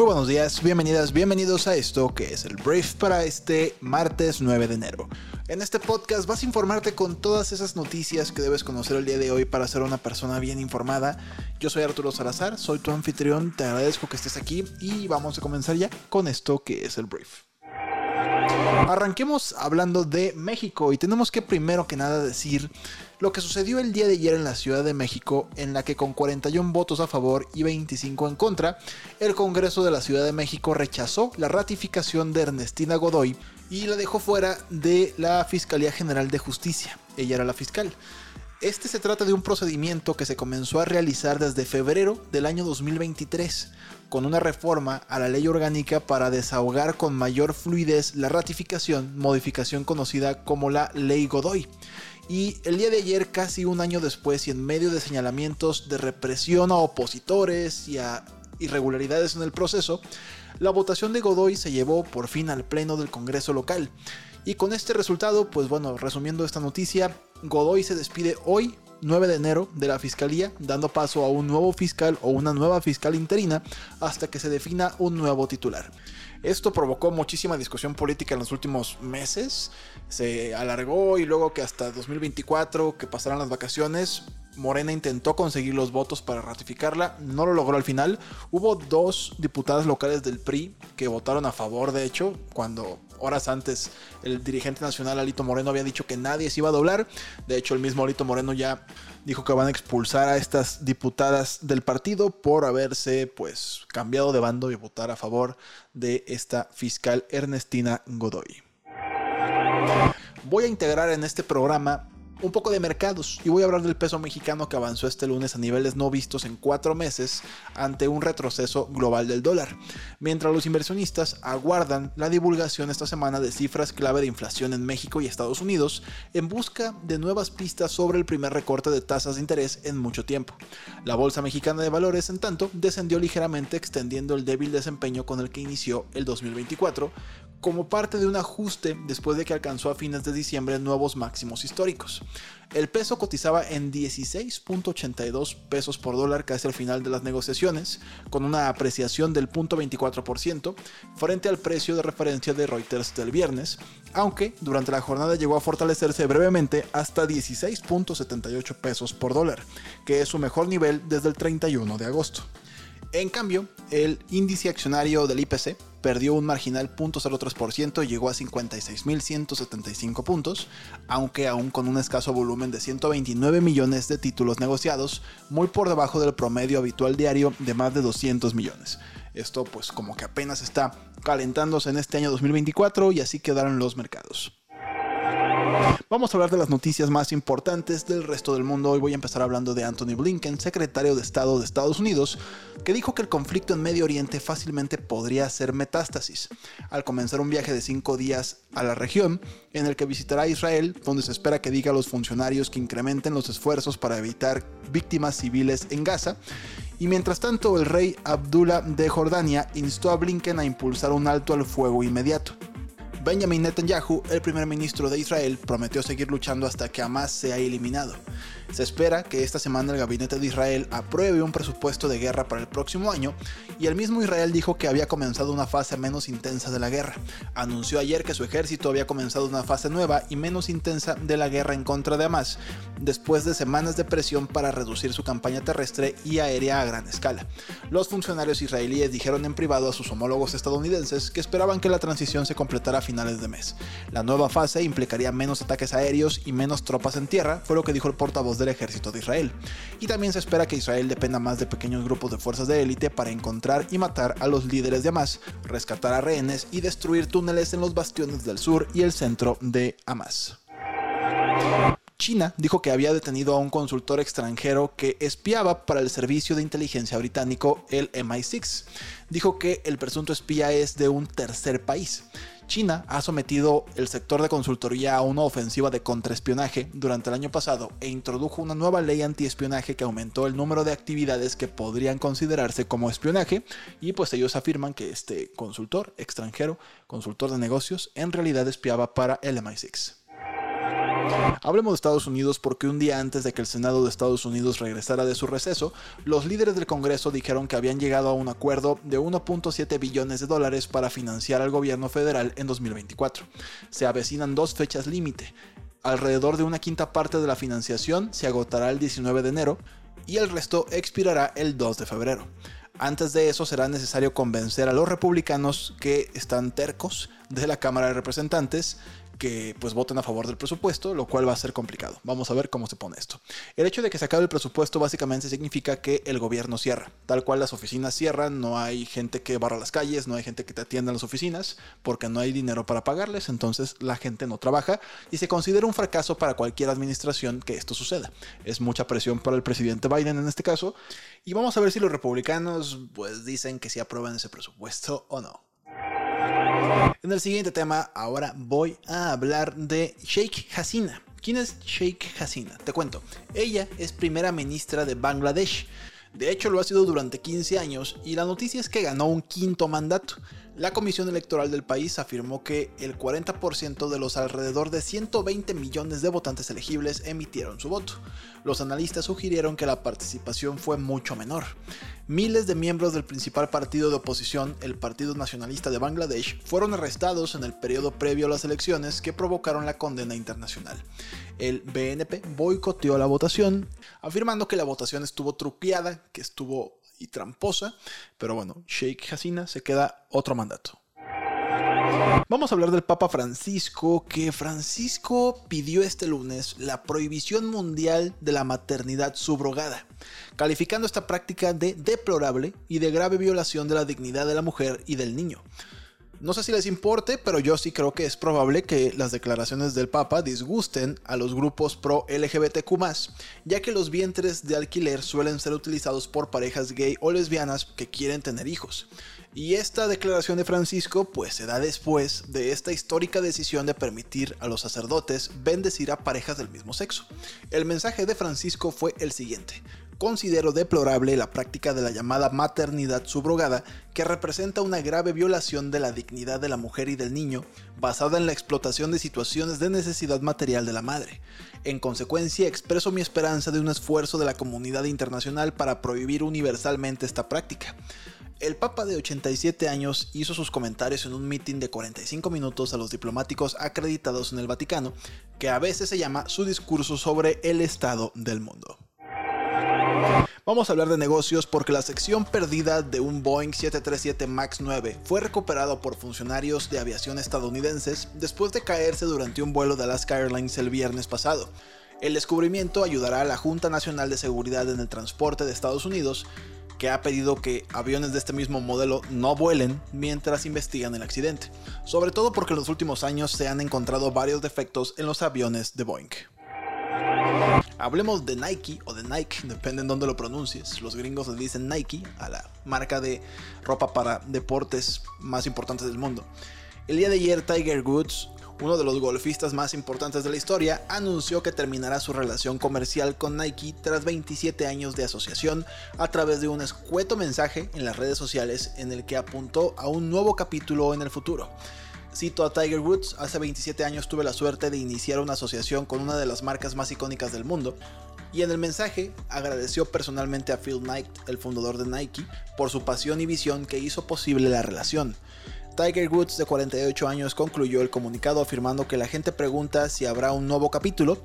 Muy buenos días, bienvenidas, bienvenidos a esto que es el Brief para este martes 9 de enero. En este podcast vas a informarte con todas esas noticias que debes conocer el día de hoy para ser una persona bien informada. Yo soy Arturo Salazar, soy tu anfitrión, te agradezco que estés aquí y vamos a comenzar ya con esto que es el Brief. Arranquemos hablando de México y tenemos que primero que nada decir lo que sucedió el día de ayer en la Ciudad de México, en la que con 41 votos a favor y 25 en contra, el Congreso de la Ciudad de México rechazó la ratificación de Ernestina Godoy y la dejó fuera de la Fiscalía General de Justicia. Ella era la fiscal. Este se trata de un procedimiento que se comenzó a realizar desde febrero del año 2023, con una reforma a la ley orgánica para desahogar con mayor fluidez la ratificación, modificación conocida como la Ley Godoy. Y el día de ayer, casi un año después, y en medio de señalamientos de represión a opositores y a irregularidades en el proceso, la votación de Godoy se llevó por fin al pleno del Congreso local. Y con este resultado, pues bueno, resumiendo esta noticia, Godoy se despide hoy, 9 de enero, de la Fiscalía, dando paso a un nuevo fiscal o una nueva fiscal interina hasta que se defina un nuevo titular. Esto provocó muchísima discusión política en los últimos meses, se alargó y luego que hasta 2024, que pasaran las vacaciones, Morena intentó conseguir los votos para ratificarla, no lo logró al final. Hubo dos diputadas locales del PRI que votaron a favor, de hecho, cuando horas antes el dirigente nacional Alito Moreno había dicho que nadie se iba a doblar. De hecho, el mismo Alito Moreno ya dijo que van a expulsar a estas diputadas del partido por haberse pues cambiado de bando y votar a favor de esta fiscal Ernestina Godoy. Voy a integrar en este programa un poco de mercados y voy a hablar del peso mexicano que avanzó este lunes a niveles no vistos en cuatro meses ante un retroceso global del dólar, mientras los inversionistas aguardan la divulgación esta semana de cifras clave de inflación en México y Estados Unidos en busca de nuevas pistas sobre el primer recorte de tasas de interés en mucho tiempo. La Bolsa Mexicana de Valores, en tanto, descendió ligeramente extendiendo el débil desempeño con el que inició el 2024, como parte de un ajuste después de que alcanzó a fines de diciembre nuevos máximos históricos. El peso cotizaba en 16.82 pesos por dólar casi al final de las negociaciones, con una apreciación del 0.24% frente al precio de referencia de Reuters del viernes, aunque durante la jornada llegó a fortalecerse brevemente hasta 16.78 pesos por dólar, que es su mejor nivel desde el 31 de agosto. En cambio, el índice accionario del IPC perdió un marginal 0.03% y llegó a 56.175 puntos, aunque aún con un escaso volumen de 129 millones de títulos negociados, muy por debajo del promedio habitual diario de más de 200 millones. Esto pues como que apenas está calentándose en este año 2024 y así quedaron los mercados. Vamos a hablar de las noticias más importantes del resto del mundo. Hoy voy a empezar hablando de Anthony Blinken, secretario de Estado de Estados Unidos, que dijo que el conflicto en Medio Oriente fácilmente podría ser metástasis, al comenzar un viaje de cinco días a la región, en el que visitará Israel, donde se espera que diga a los funcionarios que incrementen los esfuerzos para evitar víctimas civiles en Gaza. Y mientras tanto, el rey Abdullah de Jordania instó a Blinken a impulsar un alto al fuego inmediato. Benjamin Netanyahu, el primer ministro de Israel, prometió seguir luchando hasta que Hamas sea eliminado. Se espera que esta semana el gabinete de Israel apruebe un presupuesto de guerra para el próximo año y el mismo Israel dijo que había comenzado una fase menos intensa de la guerra. Anunció ayer que su ejército había comenzado una fase nueva y menos intensa de la guerra en contra de Hamas, después de semanas de presión para reducir su campaña terrestre y aérea a gran escala. Los funcionarios israelíes dijeron en privado a sus homólogos estadounidenses que esperaban que la transición se completara finales de mes. La nueva fase implicaría menos ataques aéreos y menos tropas en tierra, fue lo que dijo el portavoz del ejército de Israel. Y también se espera que Israel dependa más de pequeños grupos de fuerzas de élite para encontrar y matar a los líderes de Hamas, rescatar a rehenes y destruir túneles en los bastiones del sur y el centro de Hamas. China dijo que había detenido a un consultor extranjero que espiaba para el servicio de inteligencia británico, el MI6. Dijo que el presunto espía es de un tercer país. China ha sometido el sector de consultoría a una ofensiva de contraespionaje durante el año pasado e introdujo una nueva ley antiespionaje que aumentó el número de actividades que podrían considerarse como espionaje y pues ellos afirman que este consultor extranjero, consultor de negocios, en realidad espiaba para el MI6. Hablemos de Estados Unidos porque un día antes de que el Senado de Estados Unidos regresara de su receso, los líderes del Congreso dijeron que habían llegado a un acuerdo de 1.7 billones de dólares para financiar al gobierno federal en 2024. Se avecinan dos fechas límite. Alrededor de una quinta parte de la financiación se agotará el 19 de enero y el resto expirará el 2 de febrero. Antes de eso será necesario convencer a los republicanos que están tercos de la Cámara de Representantes que pues voten a favor del presupuesto, lo cual va a ser complicado. Vamos a ver cómo se pone esto. El hecho de que se acabe el presupuesto básicamente significa que el gobierno cierra. Tal cual las oficinas cierran, no hay gente que barra las calles, no hay gente que te atienda en las oficinas, porque no hay dinero para pagarles, entonces la gente no trabaja y se considera un fracaso para cualquier administración que esto suceda. Es mucha presión para el presidente Biden en este caso, y vamos a ver si los republicanos pues dicen que si aprueban ese presupuesto o no. En el siguiente tema, ahora voy a hablar de Sheikh Hasina. ¿Quién es Sheikh Hasina? Te cuento. Ella es primera ministra de Bangladesh. De hecho, lo ha sido durante 15 años y la noticia es que ganó un quinto mandato. La Comisión Electoral del país afirmó que el 40% de los alrededor de 120 millones de votantes elegibles emitieron su voto. Los analistas sugirieron que la participación fue mucho menor. Miles de miembros del principal partido de oposición, el Partido Nacionalista de Bangladesh, fueron arrestados en el periodo previo a las elecciones que provocaron la condena internacional. El BNP boicoteó la votación, afirmando que la votación estuvo truqueada, que estuvo y tramposa, pero bueno, Sheikh Hasina se queda otro mandato. Vamos a hablar del Papa Francisco, que Francisco pidió este lunes la prohibición mundial de la maternidad subrogada, calificando esta práctica de deplorable y de grave violación de la dignidad de la mujer y del niño. No sé si les importe, pero yo sí creo que es probable que las declaraciones del Papa disgusten a los grupos pro LGBTQ, ya que los vientres de alquiler suelen ser utilizados por parejas gay o lesbianas que quieren tener hijos. Y esta declaración de Francisco pues se da después de esta histórica decisión de permitir a los sacerdotes bendecir a parejas del mismo sexo. El mensaje de Francisco fue el siguiente considero deplorable la práctica de la llamada maternidad subrogada, que representa una grave violación de la dignidad de la mujer y del niño, basada en la explotación de situaciones de necesidad material de la madre. En consecuencia, expreso mi esperanza de un esfuerzo de la comunidad internacional para prohibir universalmente esta práctica. El Papa de 87 años hizo sus comentarios en un mitin de 45 minutos a los diplomáticos acreditados en el Vaticano, que a veces se llama su discurso sobre el estado del mundo. Vamos a hablar de negocios porque la sección perdida de un Boeing 737 MAX 9 fue recuperado por funcionarios de aviación estadounidenses después de caerse durante un vuelo de Alaska Airlines el viernes pasado. El descubrimiento ayudará a la Junta Nacional de Seguridad en el Transporte de Estados Unidos, que ha pedido que aviones de este mismo modelo no vuelen mientras investigan el accidente, sobre todo porque en los últimos años se han encontrado varios defectos en los aviones de Boeing. Hablemos de Nike o de Nike, depende en dónde lo pronuncies. Los gringos le dicen Nike a la marca de ropa para deportes más importantes del mundo. El día de ayer Tiger Woods, uno de los golfistas más importantes de la historia, anunció que terminará su relación comercial con Nike tras 27 años de asociación a través de un escueto mensaje en las redes sociales en el que apuntó a un nuevo capítulo en el futuro. Cito a Tiger Woods, hace 27 años tuve la suerte de iniciar una asociación con una de las marcas más icónicas del mundo, y en el mensaje agradeció personalmente a Phil Knight, el fundador de Nike, por su pasión y visión que hizo posible la relación. Tiger Woods, de 48 años, concluyó el comunicado afirmando que la gente pregunta si habrá un nuevo capítulo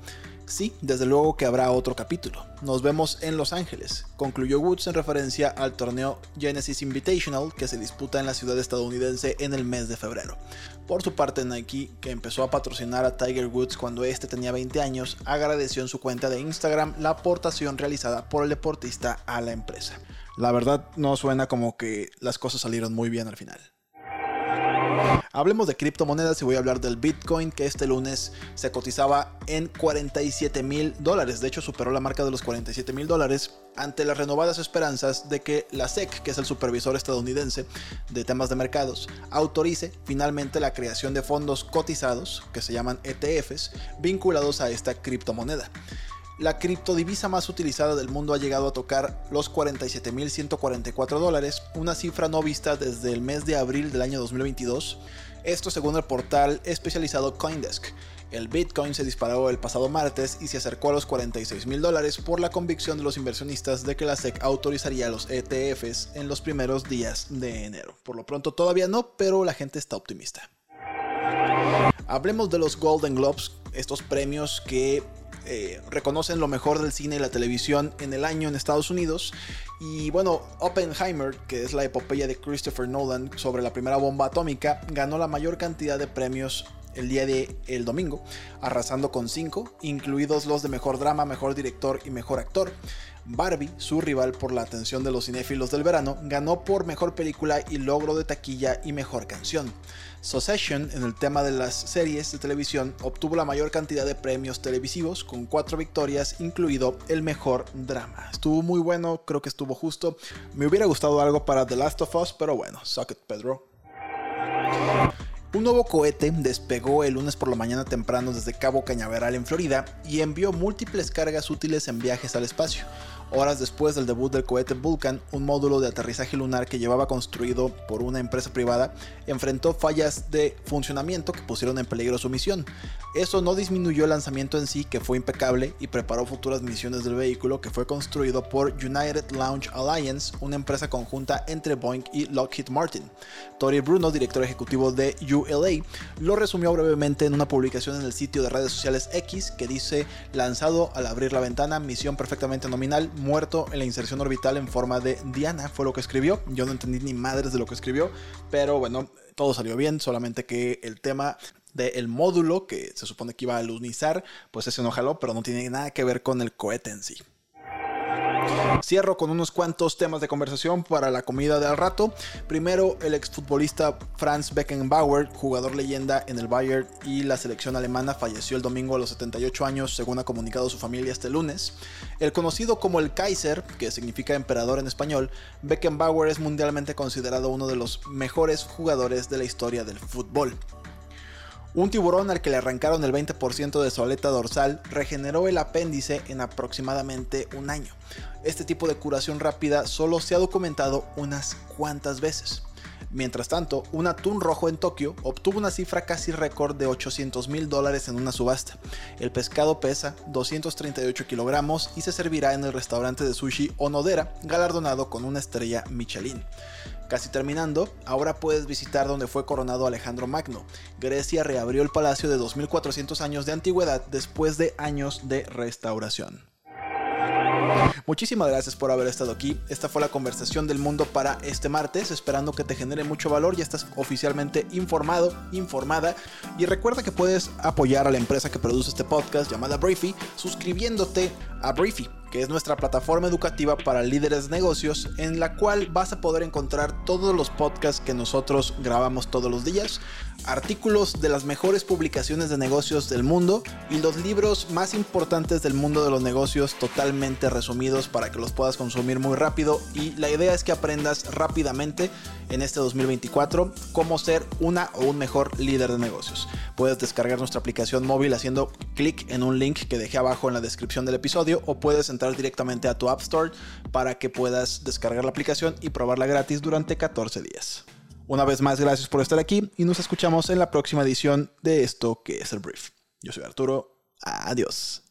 Sí, desde luego que habrá otro capítulo. Nos vemos en Los Ángeles, concluyó Woods en referencia al torneo Genesis Invitational que se disputa en la ciudad estadounidense en el mes de febrero. Por su parte, Nike, que empezó a patrocinar a Tiger Woods cuando este tenía 20 años, agradeció en su cuenta de Instagram la aportación realizada por el deportista a la empresa. La verdad no suena como que las cosas salieron muy bien al final. Hablemos de criptomonedas y voy a hablar del Bitcoin que este lunes se cotizaba en 47 mil dólares. De hecho superó la marca de los 47 mil dólares ante las renovadas esperanzas de que la SEC, que es el supervisor estadounidense de temas de mercados, autorice finalmente la creación de fondos cotizados, que se llaman ETFs, vinculados a esta criptomoneda. La criptodivisa más utilizada del mundo ha llegado a tocar los 47.144 dólares, una cifra no vista desde el mes de abril del año 2022. Esto según el portal especializado Coindesk. El Bitcoin se disparó el pasado martes y se acercó a los 46 mil dólares por la convicción de los inversionistas de que la SEC autorizaría los ETFs en los primeros días de enero. Por lo pronto todavía no, pero la gente está optimista. Hablemos de los Golden Globes, estos premios que eh, reconocen lo mejor del cine y la televisión en el año en Estados Unidos. Y bueno, Oppenheimer, que es la epopeya de Christopher Nolan sobre la primera bomba atómica, ganó la mayor cantidad de premios el día de el domingo, arrasando con 5, incluidos los de mejor drama, mejor director y mejor actor. Barbie, su rival por la atención de los cinéfilos del verano, ganó por mejor película y logro de taquilla y mejor canción. Succession, en el tema de las series de televisión, obtuvo la mayor cantidad de premios televisivos, con cuatro victorias, incluido el mejor drama. Estuvo muy bueno, creo que estuvo justo. Me hubiera gustado algo para The Last of Us, pero bueno, suck it, Pedro. Un nuevo cohete despegó el lunes por la mañana temprano desde Cabo Cañaveral en Florida y envió múltiples cargas útiles en viajes al espacio. Horas después del debut del cohete Vulcan, un módulo de aterrizaje lunar que llevaba construido por una empresa privada enfrentó fallas de funcionamiento que pusieron en peligro su misión. Eso no disminuyó el lanzamiento en sí, que fue impecable, y preparó futuras misiones del vehículo que fue construido por United Launch Alliance, una empresa conjunta entre Boeing y Lockheed Martin. Tori Bruno, director ejecutivo de ULA, lo resumió brevemente en una publicación en el sitio de redes sociales X que dice lanzado al abrir la ventana, misión perfectamente nominal, muerto en la inserción orbital en forma de Diana, fue lo que escribió. Yo no entendí ni madres de lo que escribió, pero bueno, todo salió bien, solamente que el tema del módulo que se supone que iba a lunizar, pues ese no jaló, pero no tiene nada que ver con el cohete en sí. Cierro con unos cuantos temas de conversación para la comida del rato. Primero, el exfutbolista Franz Beckenbauer, jugador leyenda en el Bayern y la selección alemana, falleció el domingo a los 78 años, según ha comunicado su familia este lunes. El conocido como el Kaiser, que significa emperador en español, Beckenbauer es mundialmente considerado uno de los mejores jugadores de la historia del fútbol. Un tiburón al que le arrancaron el 20% de su aleta dorsal regeneró el apéndice en aproximadamente un año. Este tipo de curación rápida solo se ha documentado unas cuantas veces. Mientras tanto, un atún rojo en Tokio obtuvo una cifra casi récord de 800 mil dólares en una subasta. El pescado pesa 238 kilogramos y se servirá en el restaurante de sushi Onodera, galardonado con una estrella Michelin. Casi terminando, ahora puedes visitar donde fue coronado Alejandro Magno. Grecia reabrió el palacio de 2400 años de antigüedad después de años de restauración. Muchísimas gracias por haber estado aquí. Esta fue la conversación del mundo para este martes, esperando que te genere mucho valor. Ya estás oficialmente informado, informada. Y recuerda que puedes apoyar a la empresa que produce este podcast llamada Briefy suscribiéndote a Briefy que es nuestra plataforma educativa para líderes de negocios, en la cual vas a poder encontrar todos los podcasts que nosotros grabamos todos los días, artículos de las mejores publicaciones de negocios del mundo y los libros más importantes del mundo de los negocios totalmente resumidos para que los puedas consumir muy rápido y la idea es que aprendas rápidamente en este 2024 cómo ser una o un mejor líder de negocios. Puedes descargar nuestra aplicación móvil haciendo clic en un link que dejé abajo en la descripción del episodio o puedes entrar directamente a tu App Store para que puedas descargar la aplicación y probarla gratis durante 14 días. Una vez más, gracias por estar aquí y nos escuchamos en la próxima edición de esto que es el Brief. Yo soy Arturo. Adiós.